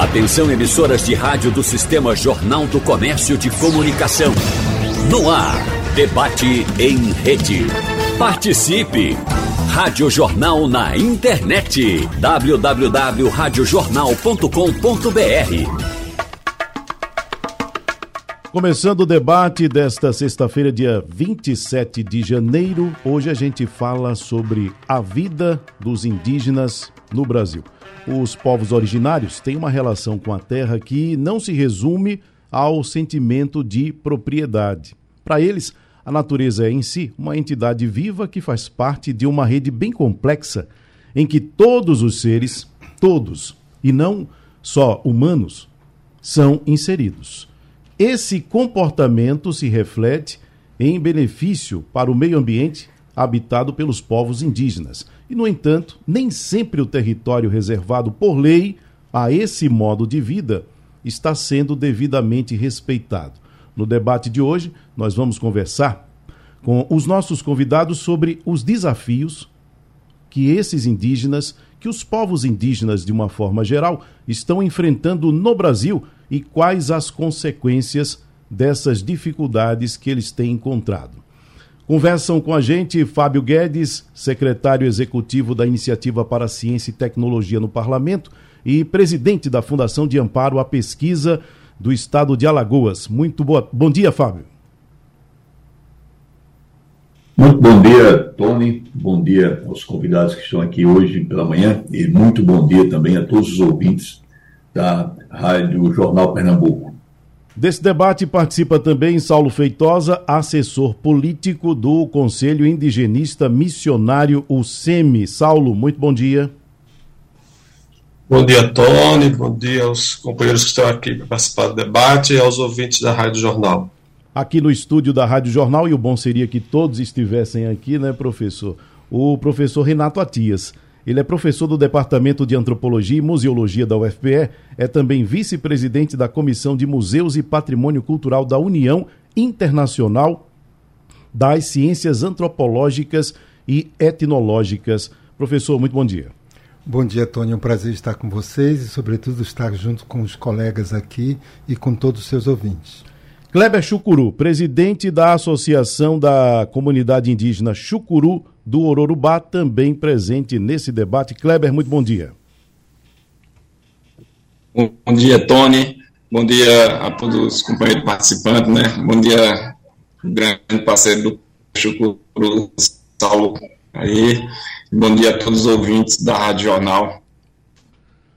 Atenção emissoras de rádio do Sistema Jornal do Comércio de Comunicação. No ar, debate em rede. Participe! Rádio Jornal na internet. www.radiojornal.com.br Começando o debate desta sexta-feira, dia 27 de janeiro, hoje a gente fala sobre a vida dos indígenas no Brasil. Os povos originários têm uma relação com a terra que não se resume ao sentimento de propriedade. Para eles, a natureza é em si uma entidade viva que faz parte de uma rede bem complexa em que todos os seres, todos, e não só humanos, são inseridos. Esse comportamento se reflete em benefício para o meio ambiente habitado pelos povos indígenas. E, no entanto, nem sempre o território reservado por lei a esse modo de vida está sendo devidamente respeitado. No debate de hoje, nós vamos conversar com os nossos convidados sobre os desafios que esses indígenas, que os povos indígenas de uma forma geral, estão enfrentando no Brasil e quais as consequências dessas dificuldades que eles têm encontrado. Conversam com a gente Fábio Guedes, secretário executivo da Iniciativa para Ciência e Tecnologia no Parlamento e presidente da Fundação de Amparo à Pesquisa do Estado de Alagoas. Muito boa... bom dia, Fábio. Muito bom dia, Tony. Bom dia aos convidados que estão aqui hoje pela manhã e muito bom dia também a todos os ouvintes da Rádio Jornal Pernambuco. Desse debate participa também Saulo Feitosa, assessor político do Conselho Indigenista Missionário, o SEMI. Saulo, muito bom dia. Bom dia, Tony. Bom dia aos companheiros que estão aqui para participar do debate e aos ouvintes da Rádio Jornal. Aqui no estúdio da Rádio Jornal, e o bom seria que todos estivessem aqui, né, professor? O professor Renato Atias. Ele é professor do Departamento de Antropologia e Museologia da UFPE, é também vice-presidente da Comissão de Museus e Patrimônio Cultural da União Internacional das Ciências Antropológicas e Etnológicas. Professor, muito bom dia. Bom dia, Tony. É um prazer estar com vocês e, sobretudo, estar junto com os colegas aqui e com todos os seus ouvintes. Kleber Chucuru, presidente da Associação da Comunidade Indígena Chucuru do Ororubá, também presente nesse debate. Kleber, muito bom dia. Bom dia, Tony. Bom dia a todos os companheiros participantes, né? Bom dia, grande parceiro do Chucuru, Saulo aí. Bom dia a todos os ouvintes da Rádio Jornal.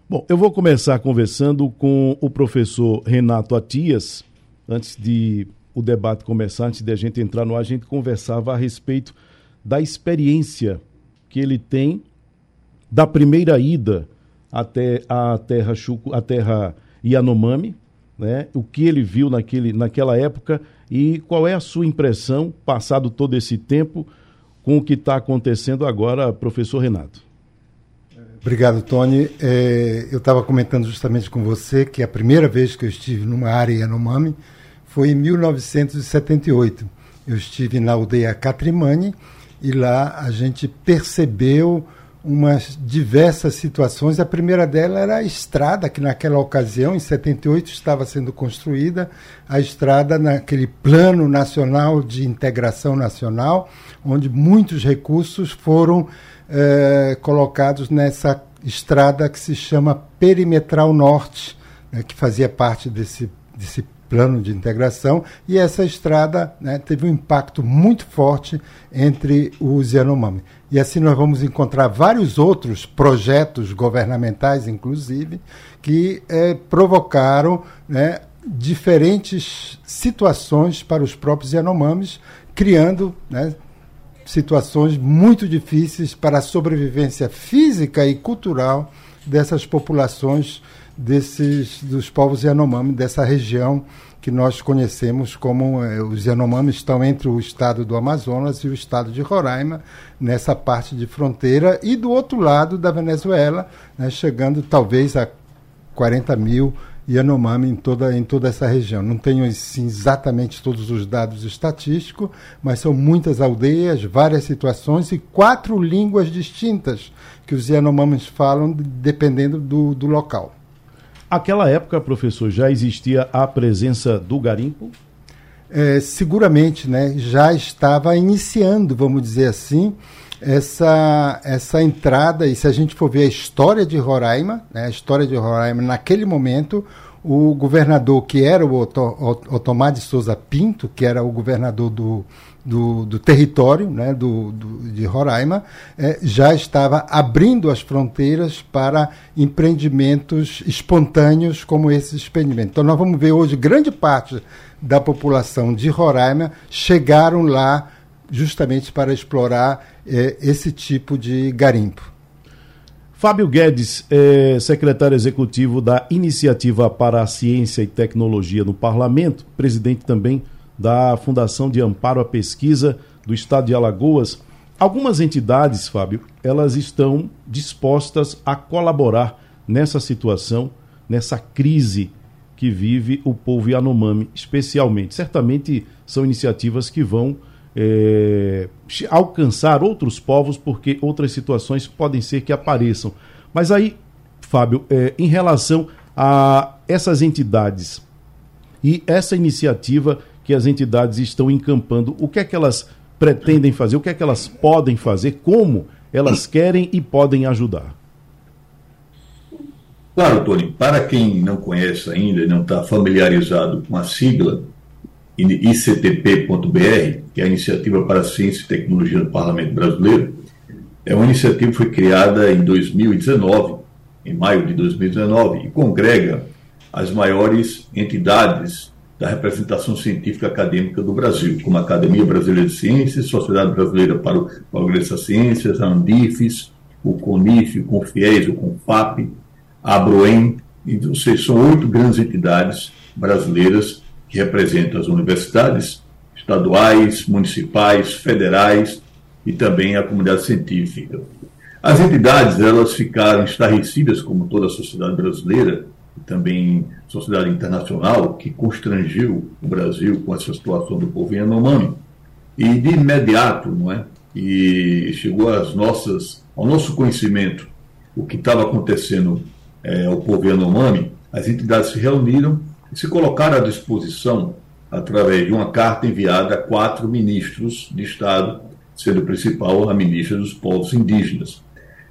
Bom, eu vou começar conversando com o professor Renato Atias. Antes de o debate começar, antes de a gente entrar no ar, a gente conversava a respeito da experiência que ele tem da primeira ida até a terra Chuco, a terra Yanomami, né? O que ele viu naquele, naquela época e qual é a sua impressão passado todo esse tempo com o que está acontecendo agora, professor Renato. Obrigado, Tony. É, eu estava comentando justamente com você que a primeira vez que eu estive numa área Yanomami foi em 1978. Eu estive na aldeia Catrimani e lá a gente percebeu umas diversas situações. A primeira dela era a estrada, que naquela ocasião, em 78, estava sendo construída, a estrada naquele plano nacional de integração nacional, onde muitos recursos foram eh, colocados nessa estrada que se chama Perimetral Norte, né, que fazia parte desse, desse plano de integração, e essa estrada né, teve um impacto muito forte entre os Yanomami. E assim nós vamos encontrar vários outros projetos governamentais, inclusive, que eh, provocaram né, diferentes situações para os próprios Yanomamis, criando né, situações muito difíceis para a sobrevivência física e cultural dessas populações desses dos povos Yanomami dessa região que nós conhecemos como eh, os Yanomami estão entre o estado do Amazonas e o estado de Roraima nessa parte de fronteira e do outro lado da Venezuela, né, chegando talvez a 40 mil Yanomami em toda, em toda essa região. Não tenho assim, exatamente todos os dados estatísticos, mas são muitas aldeias, várias situações e quatro línguas distintas que os Yanomamis falam dependendo do, do local. Aquela época, professor, já existia a presença do garimpo? É, seguramente, né? Já estava iniciando, vamos dizer assim, essa, essa entrada, e se a gente for ver a história de Roraima, né, a história de Roraima, naquele momento, o governador que era o Otomar de Souza Pinto, que era o governador do, do, do território né, do, do, de Roraima, é, já estava abrindo as fronteiras para empreendimentos espontâneos como esse experimento. Então nós vamos ver hoje grande parte da população de Roraima chegaram lá justamente para explorar é, esse tipo de garimpo. Fábio Guedes, é secretário executivo da Iniciativa para a Ciência e Tecnologia no Parlamento, presidente também da Fundação de Amparo à Pesquisa do Estado de Alagoas. Algumas entidades, Fábio, elas estão dispostas a colaborar nessa situação, nessa crise que vive o povo Yanomami, especialmente. Certamente são iniciativas que vão é, alcançar outros povos, porque outras situações podem ser que apareçam. Mas aí, Fábio, é, em relação a essas entidades e essa iniciativa que as entidades estão encampando, o que é que elas pretendem fazer, o que é que elas podem fazer, como elas querem e podem ajudar? Claro, Tony, para quem não conhece ainda não está familiarizado com a sigla, ICTP.br, que é a Iniciativa para a Ciência e Tecnologia do Parlamento Brasileiro, é uma iniciativa que foi criada em 2019, em maio de 2019, e congrega as maiores entidades da representação científica acadêmica do Brasil, como a Academia Brasileira de Ciências, Sociedade Brasileira para o Progresso das Ciências, a Andifes, o CONIF, o CONFIES, o CONFAP, a ABROEM, ou seja, são oito grandes entidades brasileiras que representam as universidades estaduais, municipais, federais e também a comunidade científica. As entidades elas ficaram estarrecidas, como toda a sociedade brasileira também sociedade internacional, que constrangiu o Brasil com essa situação do povo Yanomami. E de imediato, não é? E chegou às nossas, ao nosso conhecimento o que estava acontecendo é, ao povo Yanomami, as entidades se reuniram e se colocaram à disposição através de uma carta enviada a quatro ministros de Estado, sendo o principal a ministra dos povos indígenas.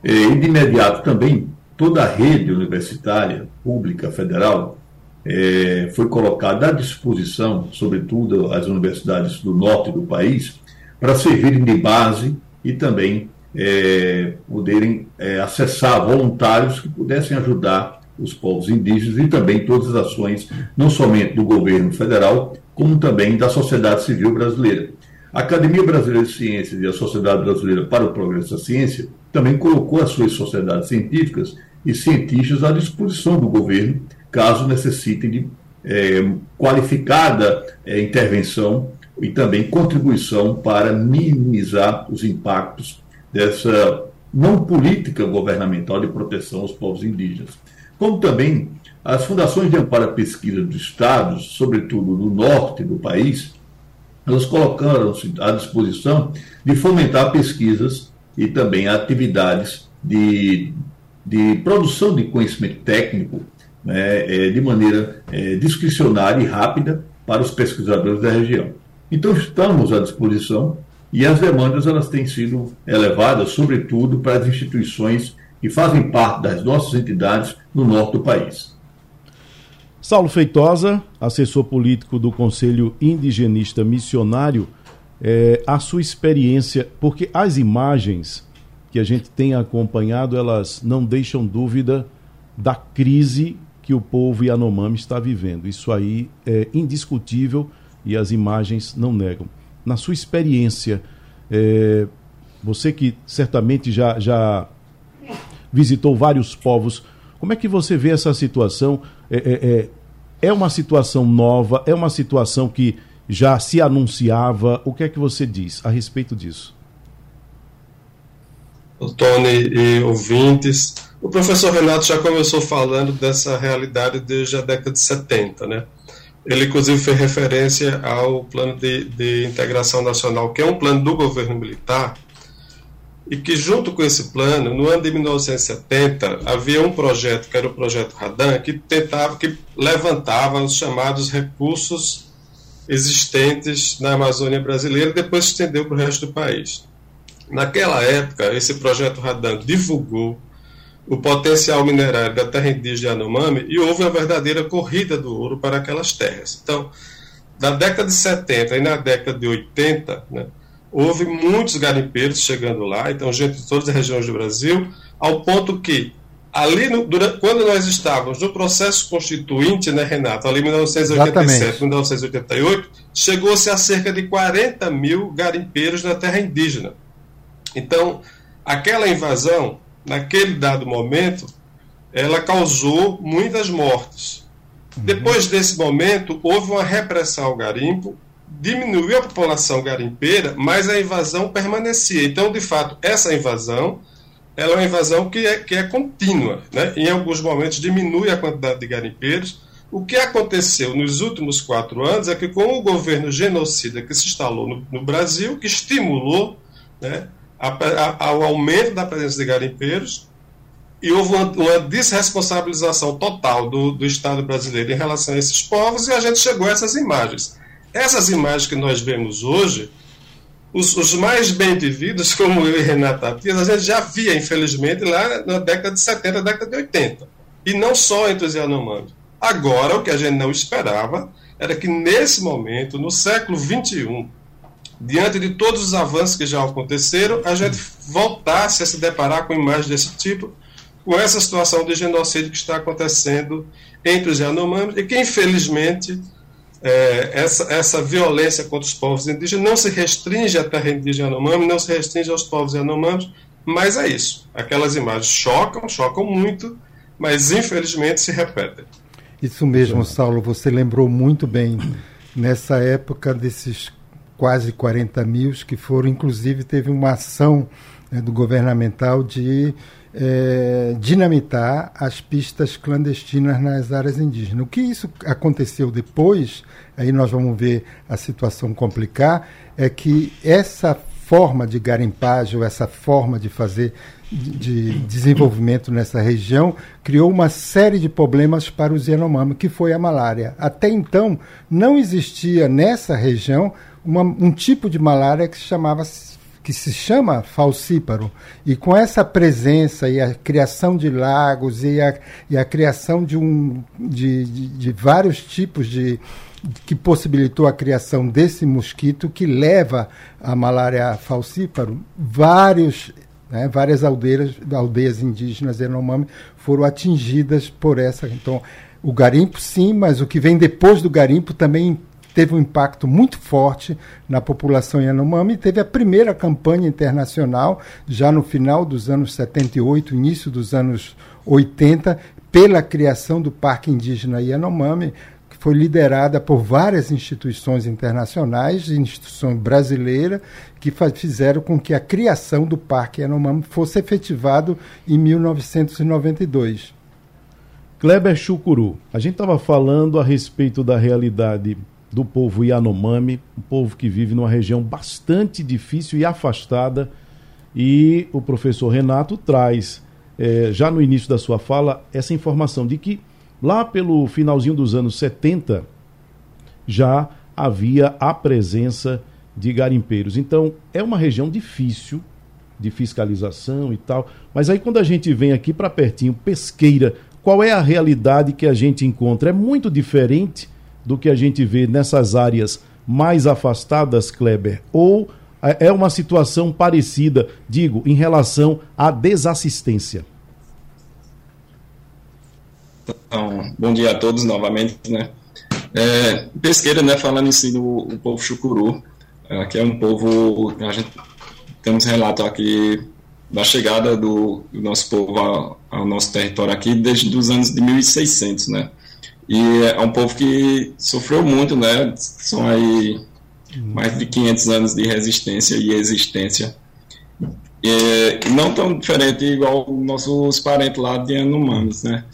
E de imediato também toda a rede universitária pública federal é, foi colocada à disposição, sobretudo as universidades do norte do país, para servirem de base e também é, poderem é, acessar voluntários que pudessem ajudar os povos indígenas e também todas as ações, não somente do governo federal, como também da sociedade civil brasileira. A Academia Brasileira de Ciências e a Sociedade Brasileira para o Progresso da Ciência também colocou as suas sociedades científicas e cientistas à disposição do governo, caso necessitem de é, qualificada é, intervenção e também contribuição para minimizar os impactos dessa não política governamental de proteção aos povos indígenas. Como também as fundações de amparo à pesquisa dos estados, sobretudo no norte do país, elas colocaram-se à disposição de fomentar pesquisas e também atividades de, de produção de conhecimento técnico né, é, de maneira é, discricionária e rápida para os pesquisadores da região. Então estamos à disposição e as demandas elas têm sido elevadas, sobretudo para as instituições que fazem parte das nossas entidades no norte do país. Saulo Feitosa, assessor político do Conselho Indigenista Missionário, é, a sua experiência, porque as imagens que a gente tem acompanhado, elas não deixam dúvida da crise que o povo Yanomami está vivendo. Isso aí é indiscutível e as imagens não negam. Na sua experiência, é, você que certamente já, já visitou vários povos. Como é que você vê essa situação? É, é, é, é uma situação nova? É uma situação que já se anunciava? O que é que você diz a respeito disso? O Tony e ouvintes, o professor Renato já começou falando dessa realidade desde a década de 70, né? Ele, inclusive, fez referência ao Plano de, de Integração Nacional, que é um plano do governo militar, e que, junto com esse plano, no ano de 1970, havia um projeto, que era o projeto Radan, que tentava, que levantava os chamados recursos existentes na Amazônia brasileira e depois estendeu para o resto do país. Naquela época, esse projeto Radan divulgou o potencial minerário da terra indígena Yanomami e houve uma verdadeira corrida do ouro para aquelas terras. Então, na década de 70 e na década de 80, né, houve muitos garimpeiros chegando lá, então gente de todas as regiões do Brasil, ao ponto que ali no, durante, quando nós estávamos no processo constituinte, né, Renato, ali em 1987, 1988, chegou-se a cerca de 40 mil garimpeiros na terra indígena. Então, aquela invasão, naquele dado momento, ela causou muitas mortes. Uhum. Depois desse momento, houve uma repressão ao garimpo, diminuiu a população garimpeira, mas a invasão permanecia. Então, de fato, essa invasão ela é uma invasão que é, que é contínua. Né? Em alguns momentos diminui a quantidade de garimpeiros. O que aconteceu nos últimos quatro anos é que, com o governo genocida que se instalou no, no Brasil, que estimulou né, ao aumento da presença de garimpeiros, e houve uma, uma desresponsabilização total do, do Estado brasileiro em relação a esses povos, e a gente chegou a essas imagens. Essas imagens que nós vemos hoje os, os, mais bem vividos, como eu e Renata Dias, a gente já via, infelizmente, lá na década de 70, década de 80. E não só entre os. Agora, o que a gente não esperava era que, nesse momento, no século XXI, diante de todos os avanços que já aconteceram, a gente voltasse a se deparar com imagens desse tipo, com essa situação de genocídio que está acontecendo entre os Yanomamis e que, infelizmente, é, essa, essa violência contra os povos indígenas não se restringe à terra indígena Yanomami, não se restringe aos povos Yanomamis, mas é isso. Aquelas imagens chocam, chocam muito, mas infelizmente se repetem. Isso mesmo, Saulo, você lembrou muito bem nessa época desses quase 40 mil que foram, inclusive teve uma ação né, do governamental de é, dinamitar as pistas clandestinas nas áreas indígenas. O que isso aconteceu depois, aí nós vamos ver a situação complicar, é que essa forma de garimpagem, ou essa forma de fazer de desenvolvimento nessa região criou uma série de problemas para os Yanomami, que foi a malária. Até então, não existia nessa região uma, um tipo de malária que se chamava que se chama falcíparo, e com essa presença e a criação de lagos e a, e a criação de, um, de, de, de vários tipos de, que possibilitou a criação desse mosquito que leva a malária falcíparo, vários, né, várias aldeias, aldeias indígenas Yanomami foram atingidas por essa. Então, o garimpo sim, mas o que vem depois do garimpo também teve um impacto muito forte na população Yanomami. Teve a primeira campanha internacional, já no final dos anos 78, início dos anos 80, pela criação do Parque Indígena Yanomami, que foi liderada por várias instituições internacionais, instituições brasileiras, que fizeram com que a criação do Parque Yanomami fosse efetivado em 1992. Kleber Chucuru, a gente estava falando a respeito da realidade do povo Yanomami, um povo que vive numa região bastante difícil e afastada. E o professor Renato traz, é, já no início da sua fala, essa informação de que lá pelo finalzinho dos anos 70 já havia a presença de garimpeiros. Então, é uma região difícil de fiscalização e tal. Mas aí quando a gente vem aqui para pertinho, pesqueira, qual é a realidade que a gente encontra? É muito diferente do que a gente vê nessas áreas mais afastadas, Kleber? Ou é, é uma situação parecida, digo, em relação à desassistência? Então, bom dia a todos novamente, né? É, pesqueira, né, falando em si do povo chucuru, é, que é um povo, a gente temos relato aqui da chegada do, do nosso povo ao, ao, nosso território aqui desde os anos de 1600, né? E é um povo que sofreu muito, né? São aí mais de 500 anos de resistência e existência. E não tão diferente igual nossos parentes lá de Anomamis, né?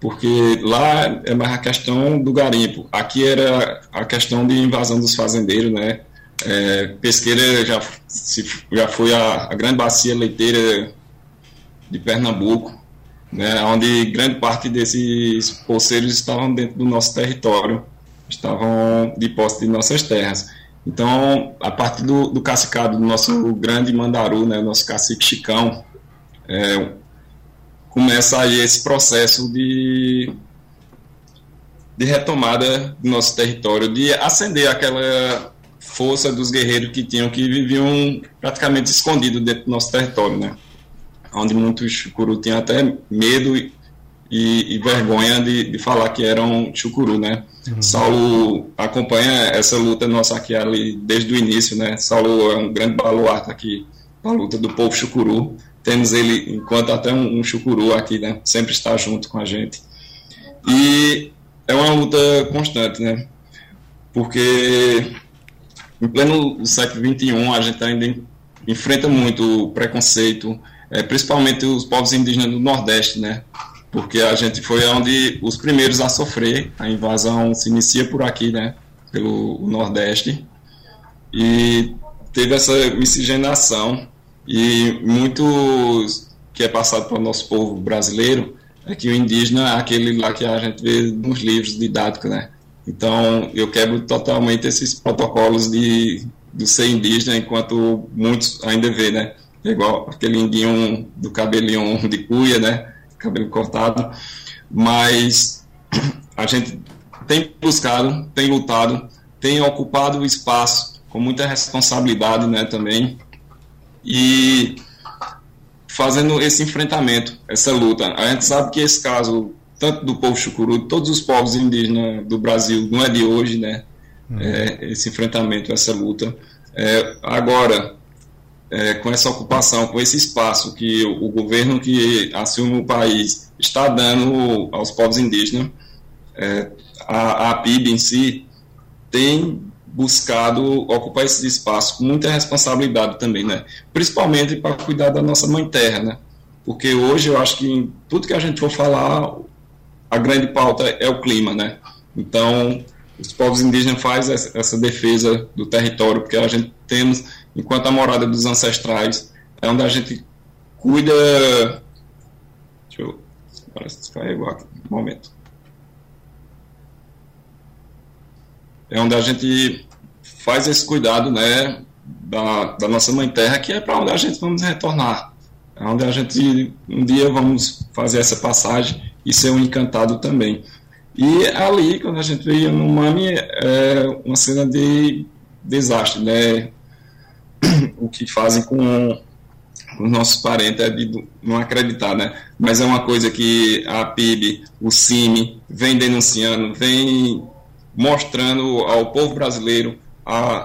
Porque lá é mais a questão do garimpo. Aqui era a questão de invasão dos fazendeiros, né? É, Pesqueira já, se, já foi a, a, grande bacia leiteira de Pernambuco, né, onde grande parte desses poceiros estavam dentro do nosso território, estavam de posse de nossas terras. Então, a partir do, do cacicado do nosso grande mandaru, né, nosso cacique Chicão, é, começa aí esse processo de, de retomada do nosso território, de acender aquela força dos guerreiros que tinham, que viviam praticamente escondidos dentro do nosso território, né? Onde muitos chucuru tinham até medo e, e vergonha de, de, falar que eram chucuru, né? Uhum. Saulo acompanha essa luta nossa aqui ali desde o início, né? Saulo é um grande baluarte aqui a luta do povo chucuru. Temos ele enquanto até um, um chucuru aqui, né? Sempre está junto com a gente. E é uma luta constante, né? Porque em pleno século XXI a gente ainda enfrenta muito preconceito, é, principalmente os povos indígenas do Nordeste, né? Porque a gente foi onde os primeiros a sofrer, a invasão se inicia por aqui, né? Pelo Nordeste. E teve essa miscigenação e muitos que é passado para o nosso povo brasileiro é que o indígena é aquele lá que a gente vê nos livros didáticos, né? Então eu quebro totalmente esses protocolos de ser indígena, enquanto muitos ainda vê, né? É igual aquele indinho do cabelinho de cuia, né? Cabelo cortado. Mas a gente tem buscado, tem lutado, tem ocupado o espaço com muita responsabilidade, né? Também e fazendo esse enfrentamento, essa luta. A gente sabe que esse caso, tanto do povo chucuru, todos os povos indígenas do Brasil, não é de hoje, né? Uhum. É, esse enfrentamento, essa luta. É, agora, é, com essa ocupação, com esse espaço que o, governo que assume o país está dando aos povos indígenas, é, a, a PIB em si tem buscado ocupar esses espaços com muita responsabilidade também, né? Principalmente para cuidar da nossa mãe terra, né? Porque hoje eu acho que em tudo que a gente for falar, a grande pauta é o clima, né? Então, os povos indígenas fazem essa defesa do território, porque a gente temos, enquanto a morada dos ancestrais, é onde a gente cuida. Deixa eu. Parece que descarregou aqui. Um momento. É onde a gente faz esse cuidado né, da, da nossa mãe terra, que é para onde a gente vamos retornar. É onde a gente um dia vamos fazer essa passagem e ser um encantado também. E ali, quando a gente veio no Mami, é uma cena de desastre, né? O que fazem com os nossos parentes é de não acreditar, né? Mas é uma coisa que a PIB, o CIMI, vem denunciando, vem mostrando ao povo brasileiro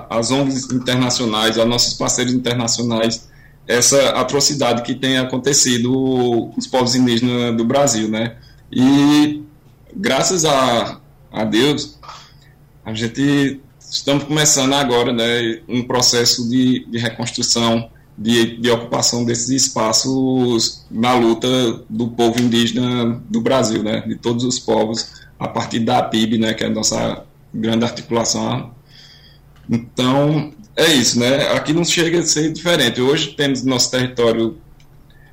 as ONGs internacionais, a nossos parceiros internacionais, essa atrocidade que tem acontecido com os povos indígenas do Brasil, né? E graças a, a Deus, a gente estamos começando agora, né, um processo de, de reconstrução, de, de ocupação desses espaços na luta do povo indígena do Brasil, né, de todos os povos, a partir da PIB, né, que é a nossa grande articulação então, é isso, né? Aqui não chega a ser diferente. Hoje temos no nosso território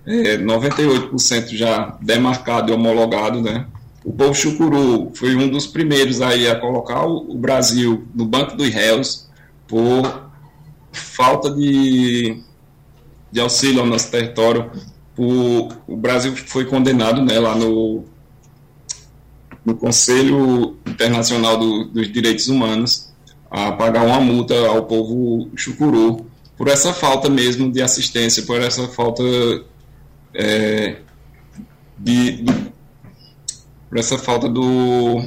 é, 98% já demarcado e homologado, né? O povo chucuru foi um dos primeiros aí a colocar o, Brasil no banco dos réus por falta de, de auxílio ao nosso território. O, o Brasil foi condenado né, lá no, no Conselho Internacional do, dos Direitos Humanos a pagar uma multa ao povo chucuru por essa falta mesmo de assistência, por essa falta é, de, por essa falta do,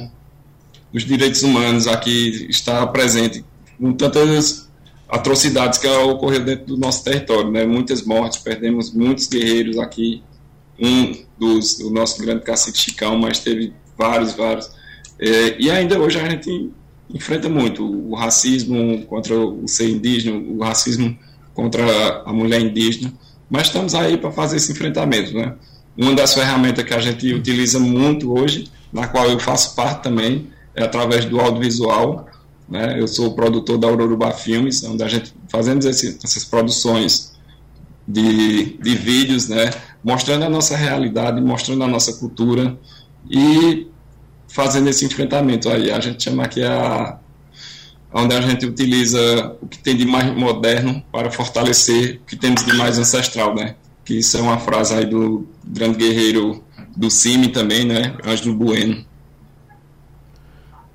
dos direitos humanos aqui está presente com tantas atrocidades que ocorreram dentro do nosso território, né? Muitas mortes, perdemos muitos guerreiros aqui, um dos do nosso grande cacique Chicão, mas teve vários, vários. É, e ainda hoje a gente enfrenta muito o racismo contra o ser indígena, o racismo contra a mulher indígena, mas estamos aí para fazer esse enfrentamento, né? Uma das ferramentas que a gente utiliza muito hoje, na qual eu faço parte também, é através do audiovisual, né? Eu sou produtor da Aurorubá Filmes, onde a gente fazemos esse, essas produções de, de vídeos, né? Mostrando a nossa realidade, mostrando a nossa cultura e fazendo esse enfrentamento aí. A gente chama aqui a onde a gente utiliza o que tem de mais moderno para fortalecer o que temos de mais ancestral, né? Que isso é uma frase aí do grande guerreiro do CIMI também, né? Ângelo Bueno.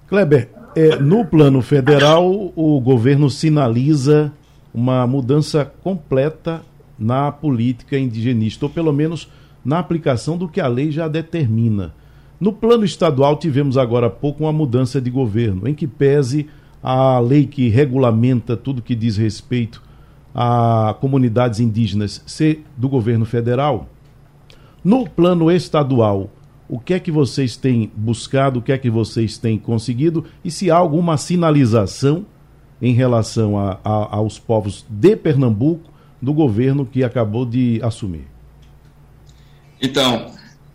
Kleber, é, no plano federal, o governo sinaliza uma mudança completa na política indigenista, ou pelo menos na aplicação do que a lei já determina. No plano estadual, tivemos agora há pouco uma mudança de governo, em que pese a lei que regulamenta tudo que diz respeito a comunidades indígenas ser do governo federal. No plano estadual, o que é que vocês têm buscado, o que é que vocês têm conseguido e se há alguma sinalização em relação a, a, aos povos de Pernambuco do governo que acabou de assumir? Então,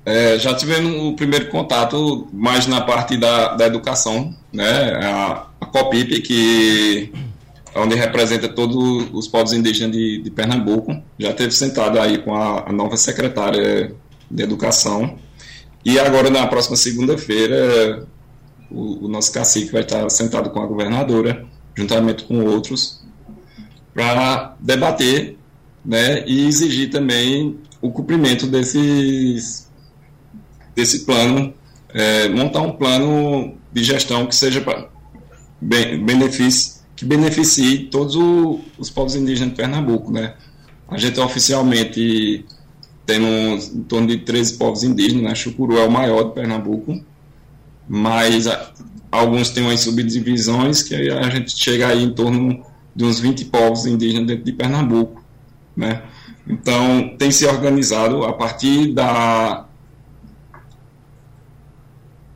é, já tivemos o primeiro contato mais na parte da, da educação, né? A, a COPIP, que onde representa todos os povos indígenas de, de Pernambuco, já teve sentado aí com a, a nova secretária de Educação, e agora, na próxima segunda-feira, o, o, nosso cacique vai estar sentado com a governadora, juntamente com outros, para debater né, e exigir também o cumprimento desses, desse plano, é, montar um plano de gestão que seja para benefício, que beneficie todos o, os povos indígenas de Pernambuco. Né? A gente oficialmente temos em torno de 13 povos indígenas, né? Chucuru é o maior de Pernambuco, mas a, alguns têm umas subdivisões que a gente chega aí em torno de uns 20 povos indígenas dentro de Pernambuco, né? Então, tem se organizado a partir da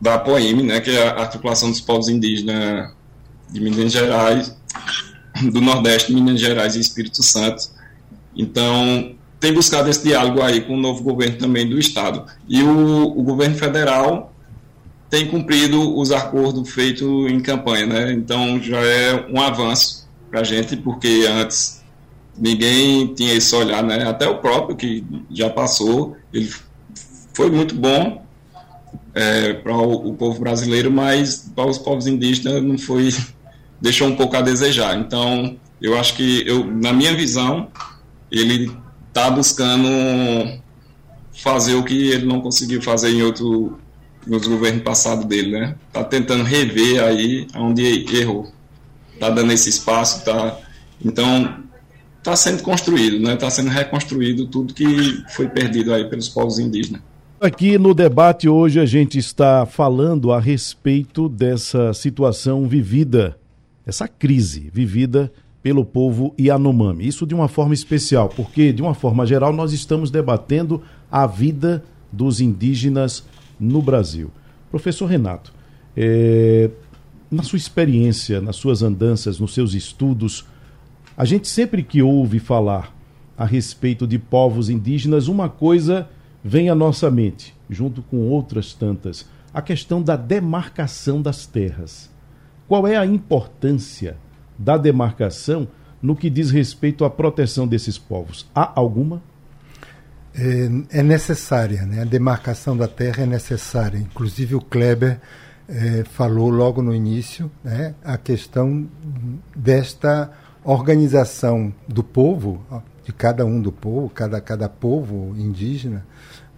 da POEM, né, que é a articulação dos povos indígenas de Minas Gerais, do Nordeste, Minas Gerais e Espírito Santo. Então, tem buscado esse diálogo aí com o novo governo também do Estado. E o, o governo federal tem cumprido os acordos feitos em campanha, né? Então já é um avanço para a gente, porque antes ninguém tinha esse olhar, né? Até o próprio que já passou, ele foi muito bom é, para o, o, povo brasileiro, mas para os povos indígenas não foi, deixou um pouco a desejar. Então eu acho que eu, na minha visão, ele está buscando fazer o que ele não conseguiu fazer em outro nos governos passados dele, né? Está tentando rever aí onde errou. Está dando esse espaço, tá. Então está sendo construído, né? Está sendo reconstruído tudo que foi perdido aí pelos povos indígenas. Aqui no debate hoje a gente está falando a respeito dessa situação vivida, essa crise vivida pelo povo Yanomami. Isso de uma forma especial, porque de uma forma geral nós estamos debatendo a vida dos indígenas no Brasil. Professor Renato, é, na sua experiência, nas suas andanças, nos seus estudos, a gente sempre que ouve falar a respeito de povos indígenas, uma coisa vem à nossa mente, junto com outras tantas, a questão da demarcação das terras. Qual é a importância da demarcação no que diz respeito à proteção desses povos? Há alguma? É, é necessária, né? a demarcação da terra é necessária. Inclusive o Kleber é, falou logo no início né, a questão desta organização do povo, de cada um do povo, cada, cada povo indígena,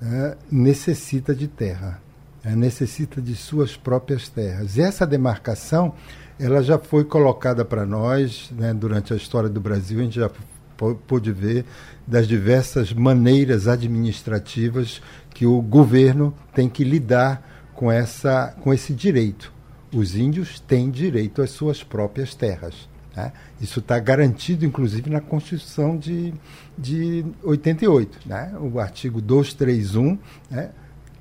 é, necessita de terra, necessita de suas próprias terras. E essa demarcação ela já foi colocada para nós né, durante a história do Brasil, a gente já pôde ver das diversas maneiras administrativas que o governo tem que lidar com, essa, com esse direito. Os índios têm direito às suas próprias terras. Né? Isso está garantido, inclusive, na Constituição de, de 88. Né? O artigo 231 né,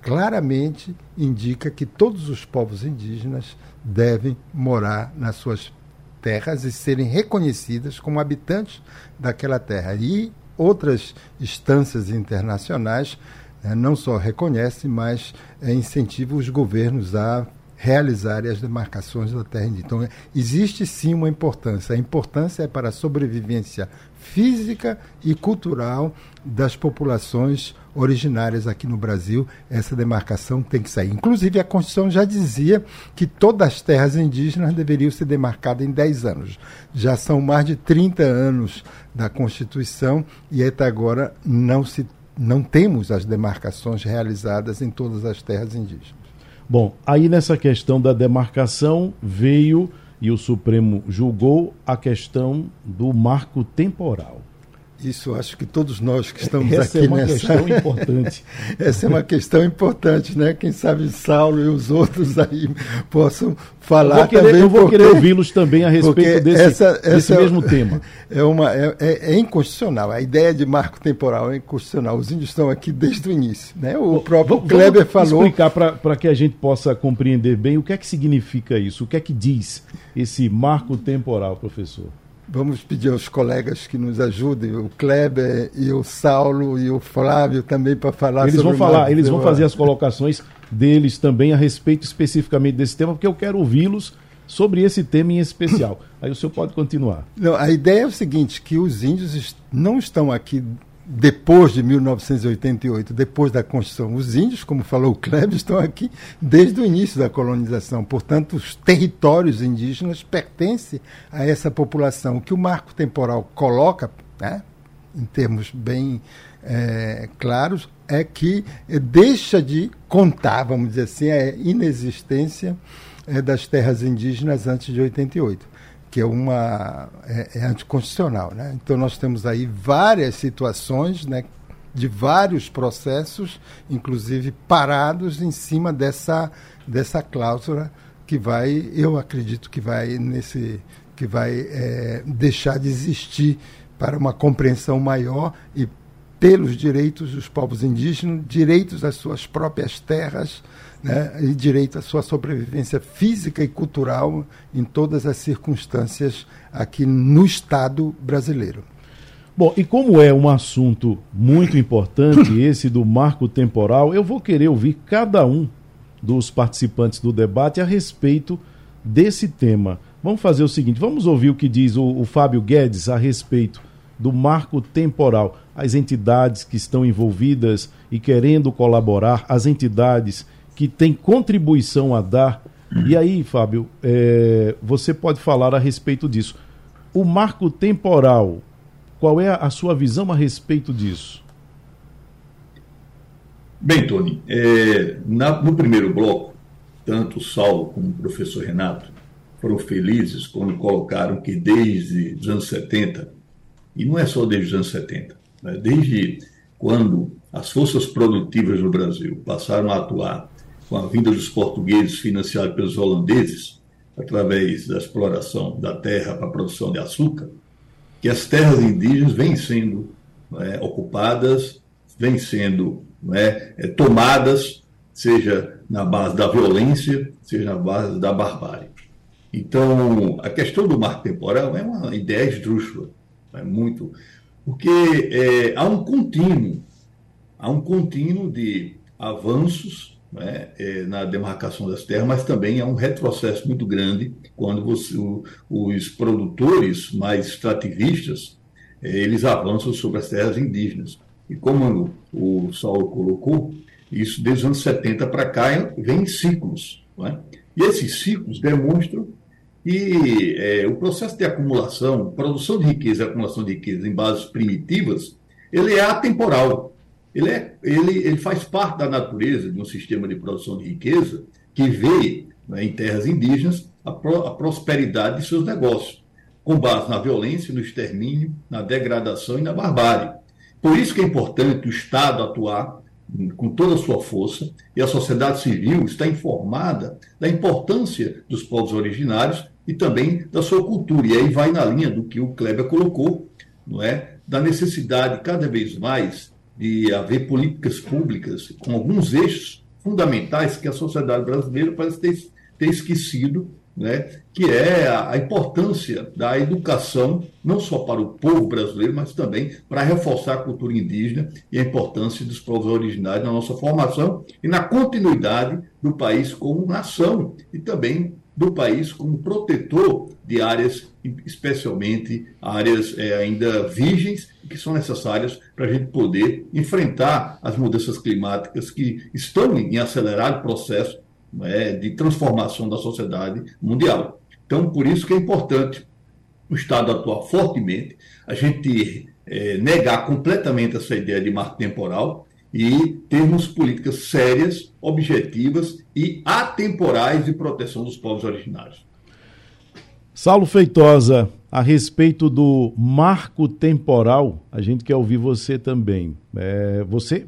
claramente indica que todos os povos indígenas devem morar nas suas terras e serem reconhecidas como habitantes daquela terra. E outras instâncias internacionais né, não só reconhecem, mas é, incentivam os governos a realizarem as demarcações da terra indígena. Então, existe sim uma importância. A importância é para a sobrevivência física e cultural das populações originárias aqui no Brasil. Essa demarcação tem que sair. Inclusive, a Constituição já dizia que todas as terras indígenas deveriam ser demarcadas em 10 anos. Já são mais de 30 anos da Constituição e até agora não se não temos as demarcações realizadas em todas as terras indígenas. Bom, aí nessa questão da demarcação veio e o Supremo julgou a questão do marco temporal. Isso acho que todos nós que estamos Essa aqui é uma nessa... questão importante. Essa é uma questão importante, né? Quem sabe Saulo e os outros aí possam falar eu querer, também. Eu vou porque, querer ouvi-los também a respeito desse, essa, essa desse é, mesmo tema. É, uma, é, é, é, inconstitucional. A ideia de marco temporal é inconstitucional. Os índios estão aqui desde o início. Né? O próprio vamos, Kleber vamos falou. explicar para que a gente possa compreender bem o que é que significa isso, o que é que diz esse marco temporal, professor. Vamos pedir aos colegas que nos ajudem, o Kleber e o Saulo e o Flávio também para falar eles sobre vão falar, eles vão fazer as colocações deles também a respeito especificamente desse tema, porque eu quero ouvi-los sobre esse tema em especial. Aí o senhor pode continuar. Não, a ideia é o seguinte, que os índios não estão aqui depois de 1988, depois da Constituição. Os índios, como falou o Kleber, estão aqui desde o início da colonização. Portanto, os territórios indígenas pertencem a essa população. O que o marco temporal coloca, né, em termos bem é, claros, é que deixa de contar, vamos dizer assim, a inexistência é, das terras indígenas antes de 88 que é uma é, é anticonstitucional, né? Então nós temos aí várias situações, né, de vários processos, inclusive parados em cima dessa dessa cláusula que vai, eu acredito que vai nesse que vai é, deixar de existir para uma compreensão maior e pelos direitos dos povos indígenas, direitos às suas próprias terras, né, e direito à sua sobrevivência física e cultural em todas as circunstâncias aqui no Estado brasileiro. Bom, e como é um assunto muito importante, esse do marco temporal, eu vou querer ouvir cada um dos participantes do debate a respeito desse tema. Vamos fazer o seguinte: vamos ouvir o que diz o, o Fábio Guedes a respeito do marco temporal. As entidades que estão envolvidas e querendo colaborar, as entidades que tem contribuição a dar. E aí, Fábio, é, você pode falar a respeito disso. O marco temporal, qual é a sua visão a respeito disso? Bem, Tony, é, na, no primeiro bloco, tanto o Saulo como o professor Renato foram felizes quando colocaram que desde os anos 70, e não é só desde os anos 70, né, desde quando as forças produtivas no Brasil passaram a atuar com a vinda dos portugueses financiados pelos holandeses, através da exploração da terra para a produção de açúcar, que as terras indígenas vêm sendo é, ocupadas, vêm sendo é, é, tomadas, seja na base da violência, seja na base da barbárie. Então, a questão do marco temporal é uma ideia esdrúxula, é muito, porque há um contínuo, há um contínuo de avanços né, é, na demarcação das terras, mas também há um retrocesso muito grande quando você, o, os produtores mais extrativistas é, eles avançam sobre as terras indígenas. E como o Saulo colocou, isso desde os anos 70 para cá vem em ciclos. É? E esses ciclos demonstram que é, o processo de acumulação, produção de riqueza e acumulação de riqueza em bases primitivas, ele é atemporal ele, é, ele, ele faz parte da natureza de um sistema de produção de riqueza que vê né, em terras indígenas a, pro, a prosperidade de seus negócios, com base na violência, no extermínio, na degradação e na barbárie. Por isso que é importante o Estado atuar com toda a sua força e a sociedade civil está informada da importância dos povos originários e também da sua cultura. E aí vai na linha do que o Kleber colocou, não é? Da necessidade cada vez mais de haver políticas públicas com alguns eixos fundamentais que a sociedade brasileira parece ter, ter esquecido né, que é a, a, importância da educação, não só para o povo brasileiro, mas também para reforçar a cultura indígena e a importância dos povos originários na nossa formação e na continuidade do país como nação e também do país como protetor de áreas, especialmente áreas é, ainda virgens, que são necessárias para a gente poder enfrentar as mudanças climáticas que estão em acelerado processo é, de transformação da sociedade mundial. Então, por isso que é importante o Estado atuar fortemente, a gente é, negar completamente essa ideia de marco temporal e termos políticas sérias, objetivas e atemporais de proteção dos povos originários. Saulo Feitosa, a respeito do marco temporal, a gente quer ouvir você também. É, você,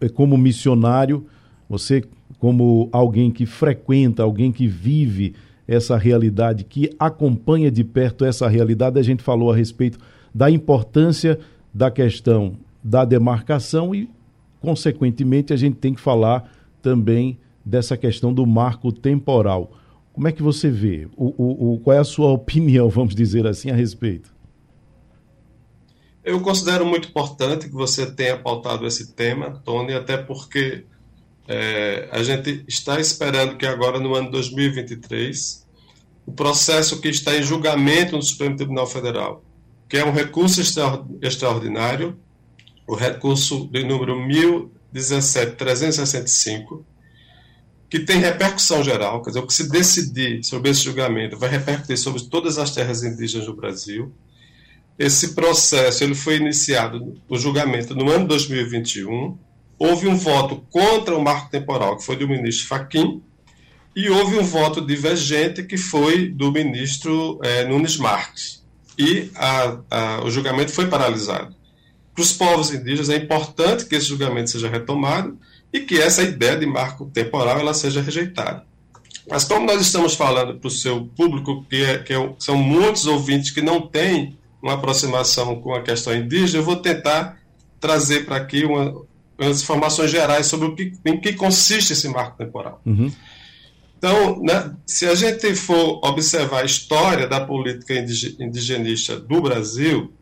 é, como missionário, você como alguém que frequenta, alguém que vive essa realidade, que acompanha de perto essa realidade, a gente falou a respeito da importância da questão da demarcação e, consequentemente, a gente tem que falar também dessa questão do marco temporal. Como é que você vê? O, o, o, qual é a sua opinião, vamos dizer assim, a respeito? Eu considero muito importante que você tenha pautado esse tema, Tony, até porque é, a gente está esperando que agora, no ano 2023, o processo que está em julgamento no Supremo Tribunal Federal, que é um recurso extraordinário, o recurso de número 1017-365, que tem repercussão geral, quer dizer, o que se decidir sobre esse julgamento vai repercutir sobre todas as terras indígenas do Brasil. Esse processo ele foi iniciado, o julgamento, no ano 2021, houve um voto contra o marco temporal, que foi do ministro Faquim, e houve um voto divergente, que foi do ministro é, Nunes Marques. E a, a, o julgamento foi paralisado. Para os povos indígenas é importante que esse julgamento seja retomado e que essa ideia de marco temporal ela seja rejeitada. Mas como nós estamos falando para o seu público, que, é, que é, são muitos ouvintes que não têm uma aproximação com a questão indígena, eu vou tentar trazer para aqui uma, as informações gerais sobre o que, em que consiste esse marco temporal. Uhum. Então, né, se a gente for observar a história da política indigenista do Brasil,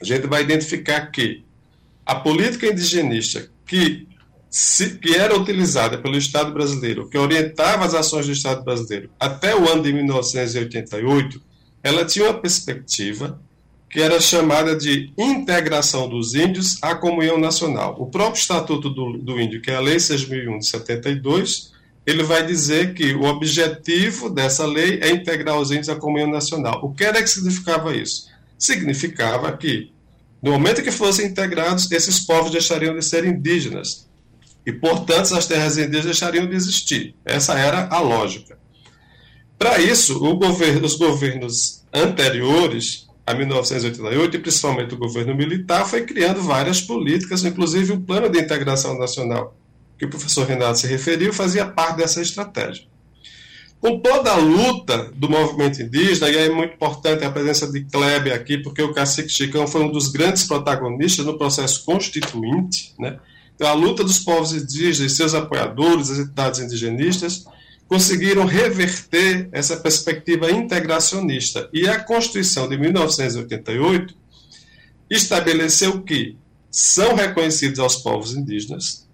a gente vai identificar que a política indigenista que, se, que era utilizada pelo Estado brasileiro, que orientava as ações do Estado brasileiro até o ano de 1988, ela tinha uma perspectiva que era chamada de integração dos índios à comunhão nacional. O próprio Estatuto do, do Índio, que é a Lei 6.001 de 72, ele vai dizer que o objetivo dessa lei é integrar os índios à comunhão nacional. O que era que significava isso? Significava que, no momento que fossem integrados, esses povos deixariam de ser indígenas. E, portanto, as terras indígenas deixariam de existir. Essa era a lógica. Para isso, governo, os governos anteriores a 1988, e principalmente o governo militar, foi criando várias políticas, inclusive o Plano de Integração Nacional, que o professor Renato se referiu, fazia parte dessa estratégia. Com toda a luta do movimento indígena, e é muito importante a presença de Kleber aqui, porque o cacique Chicão foi um dos grandes protagonistas no processo constituinte, né? Então, a luta dos povos indígenas e seus apoiadores, as entidades indigenistas, conseguiram reverter essa perspectiva integracionista. E a Constituição de 1988 estabeleceu que são reconhecidos aos povos indígenas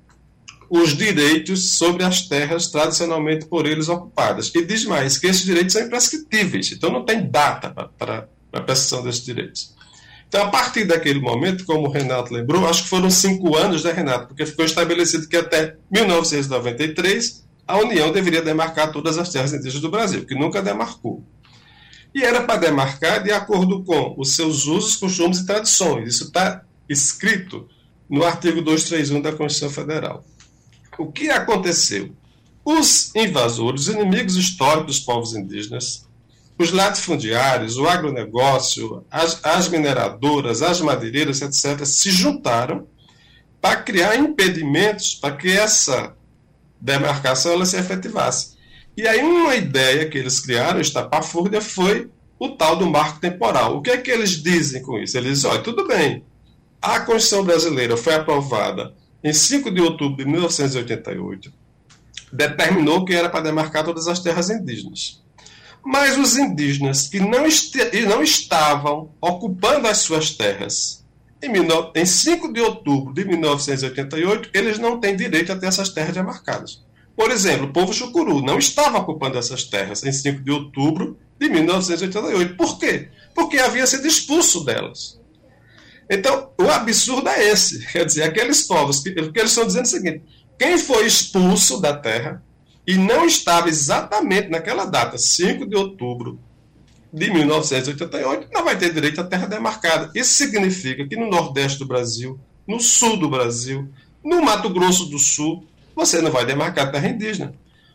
os direitos sobre as terras tradicionalmente por eles ocupadas. E diz mais que esses direitos são imprescritíveis, então não tem data para a prestação desses direitos. Então, a partir daquele momento, como o Renato lembrou, acho que foram cinco anos, né, Renato? Porque ficou estabelecido que até 1993 a União deveria demarcar todas as terras indígenas do Brasil, que nunca demarcou. E era para demarcar de acordo com os seus usos, costumes e tradições. Isso está escrito no artigo 231 da Constituição Federal. O que aconteceu? Os invasores, os inimigos históricos dos povos indígenas, os latifundiários, o agronegócio, as, as mineradoras, as madeireiras, etc., se juntaram para criar impedimentos para que essa demarcação ela se efetivasse. E aí uma ideia que eles criaram, estapafúrdia, foi o tal do marco temporal. O que é que eles dizem com isso? Eles dizem, olha, tudo bem, a Constituição brasileira foi aprovada em 5 de outubro de 1988, determinou que era para demarcar todas as terras indígenas. Mas os indígenas que não, não estavam ocupando as suas terras em, em 5 de outubro de 1988, eles não têm direito a ter essas terras demarcadas. Por exemplo, o povo chucuru não estava ocupando essas terras em 5 de outubro de 1988. Por quê? Porque havia sido expulso delas. Então, o absurdo é esse. Quer dizer, aqueles povos, que, que eles estão dizendo o seguinte: quem foi expulso da terra e não estava exatamente naquela data, 5 de outubro de 1988, não vai ter direito à terra demarcada. Isso significa que no Nordeste do Brasil, no Sul do Brasil, no Mato Grosso do Sul, você não vai demarcar terra indígena.